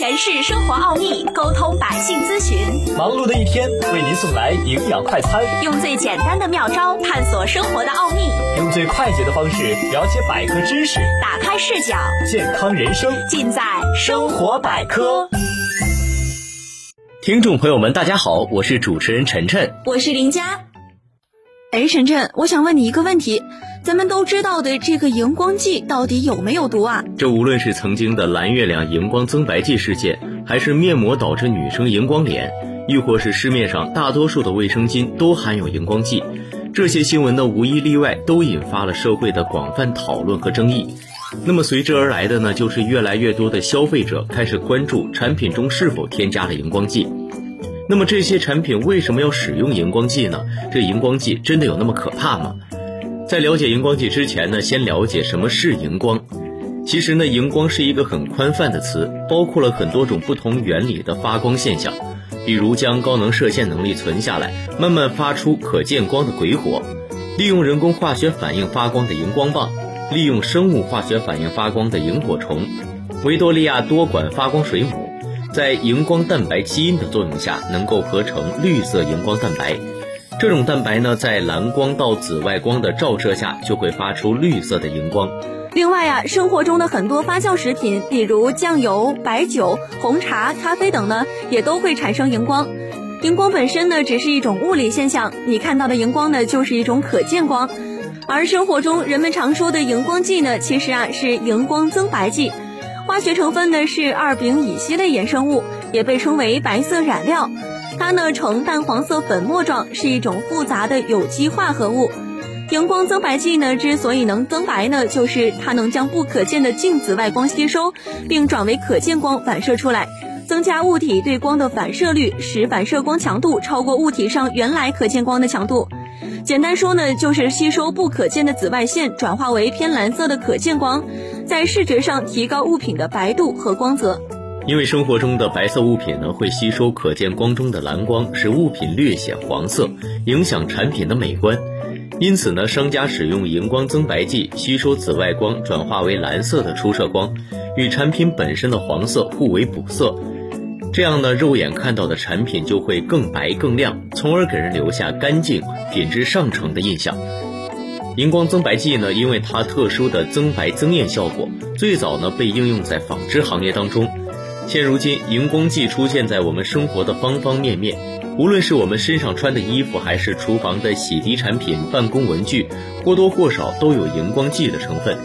诠释生活奥秘，沟通百姓咨询。忙碌的一天，为您送来营养快餐。用最简单的妙招探索生活的奥秘，用最快捷的方式了解百科知识，打开视角，健康人生尽在生活百科。听众朋友们，大家好，我是主持人晨晨，我是林佳。哎，晨晨，我想问你一个问题。咱们都知道的这个荧光剂到底有没有毒啊？这无论是曾经的蓝月亮荧光增白剂事件，还是面膜导致女生荧光脸，亦或是市面上大多数的卫生巾都含有荧光剂，这些新闻呢无一例外都引发了社会的广泛讨论和争议。那么随之而来的呢，就是越来越多的消费者开始关注产品中是否添加了荧光剂。那么这些产品为什么要使用荧光剂呢？这荧光剂真的有那么可怕吗？在了解荧光剂之前呢，先了解什么是荧光。其实呢，荧光是一个很宽泛的词，包括了很多种不同原理的发光现象，比如将高能射线能力存下来，慢慢发出可见光的鬼火；利用人工化学反应发光的荧光棒；利用生物化学反应发光的萤火虫；维多利亚多管发光水母，在荧光蛋白基因的作用下，能够合成绿色荧光蛋白。这种蛋白呢，在蓝光到紫外光的照射下，就会发出绿色的荧光。另外啊，生活中的很多发酵食品，比如酱油、白酒、红茶、咖啡等呢，也都会产生荧光。荧光本身呢，只是一种物理现象，你看到的荧光呢，就是一种可见光。而生活中人们常说的荧光剂呢，其实啊是荧光增白剂，化学成分呢是二丙乙烯类衍生物，也被称为白色染料。它呢呈淡黄色粉末状，是一种复杂的有机化合物。荧光增白剂呢之所以能增白呢，就是它能将不可见的近紫外光吸收，并转为可见光反射出来，增加物体对光的反射率，使反射光强度超过物体上原来可见光的强度。简单说呢，就是吸收不可见的紫外线，转化为偏蓝色的可见光，在视觉上提高物品的白度和光泽。因为生活中的白色物品呢，会吸收可见光中的蓝光，使物品略显黄色，影响产品的美观。因此呢，商家使用荧光增白剂吸收紫外光，转化为蓝色的出射光，与产品本身的黄色互为补色。这样呢，肉眼看到的产品就会更白更亮，从而给人留下干净、品质上乘的印象。荧光增白剂呢，因为它特殊的增白增艳效果，最早呢被应用在纺织行业当中。现如今，荧光剂出现在我们生活的方方面面，无论是我们身上穿的衣服，还是厨房的洗涤产品、办公文具，或多或少都有荧光剂的成分。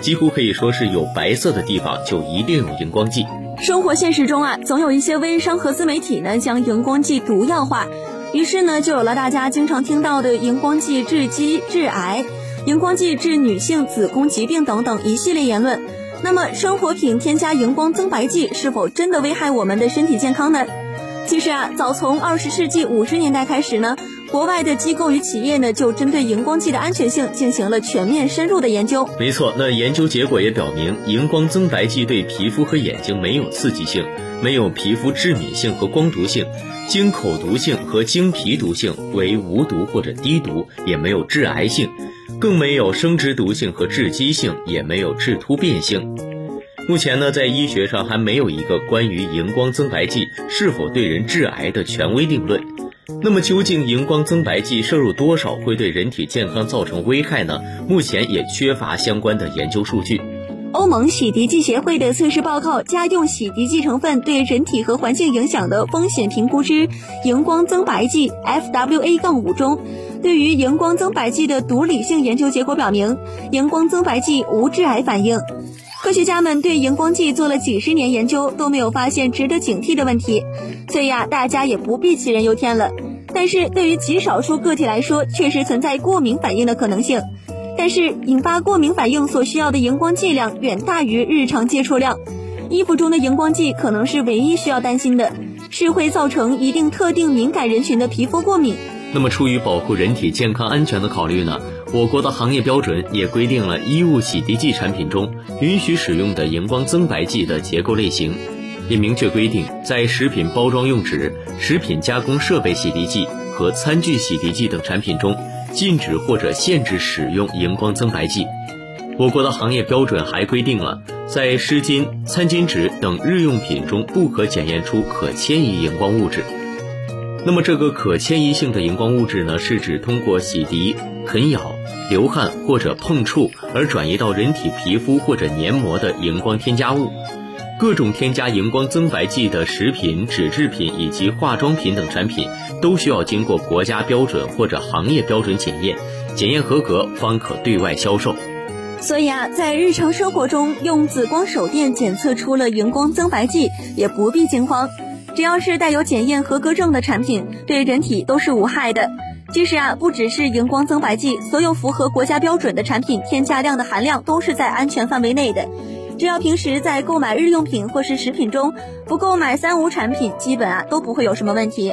几乎可以说是有白色的地方就一定有荧光剂。生活现实中啊，总有一些微商和自媒体呢将荧光剂毒药化，于是呢就有了大家经常听到的荧光剂致畸、致癌、荧光剂致女性子宫疾病等等一系列言论。那么，生活品添加荧光增白剂是否真的危害我们的身体健康呢？其实啊，早从二十世纪五十年代开始呢，国外的机构与企业呢就针对荧光剂的安全性进行了全面深入的研究。没错，那研究结果也表明，荧光增白剂对皮肤和眼睛没有刺激性，没有皮肤致敏性和光毒性，经口毒性和经皮毒性为无毒或者低毒，也没有致癌性。更没有生殖毒性和致畸性，也没有致突变性。目前呢，在医学上还没有一个关于荧光增白剂是否对人致癌的权威定论。那么，究竟荧光增白剂摄入多少会对人体健康造成危害呢？目前也缺乏相关的研究数据。欧盟洗涤剂协会的测试报告《家用洗涤剂成分对人体和环境影响的风险评估之荧光增白剂 （FWA-5） 中。对于荧光增白剂的毒理性研究结果表明，荧光增白剂无致癌反应。科学家们对荧光剂做了几十年研究，都没有发现值得警惕的问题，所以啊，大家也不必杞人忧天了。但是对于极少数个体来说，确实存在过敏反应的可能性。但是引发过敏反应所需要的荧光剂量远大于日常接触量，衣服中的荧光剂可能是唯一需要担心的，是会造成一定特定敏感人群的皮肤过敏。那么，出于保护人体健康安全的考虑呢，我国的行业标准也规定了衣物洗涤剂产品中允许使用的荧光增白剂的结构类型。也明确规定，在食品包装用纸、食品加工设备洗涤剂和餐具洗涤剂等产品中，禁止或者限制使用荧光增白剂。我国的行业标准还规定了，在湿巾、餐巾纸等日用品中不可检验出可迁移荧光物质。那么，这个可迁移性的荧光物质呢，是指通过洗涤、啃咬、流汗或者碰触而转移到人体皮肤或者黏膜的荧光添加物。各种添加荧光增白剂的食品、纸制品以及化妆品等产品，都需要经过国家标准或者行业标准检验，检验合格方可对外销售。所以啊，在日常生活中用紫光手电检测出了荧光增白剂，也不必惊慌。只要是带有检验合格证的产品，对人体都是无害的。其实啊，不只是荧光增白剂，所有符合国家标准的产品，添加量的含量都是在安全范围内的。只要平时在购买日用品或是食品中不购买三无产品，基本啊都不会有什么问题。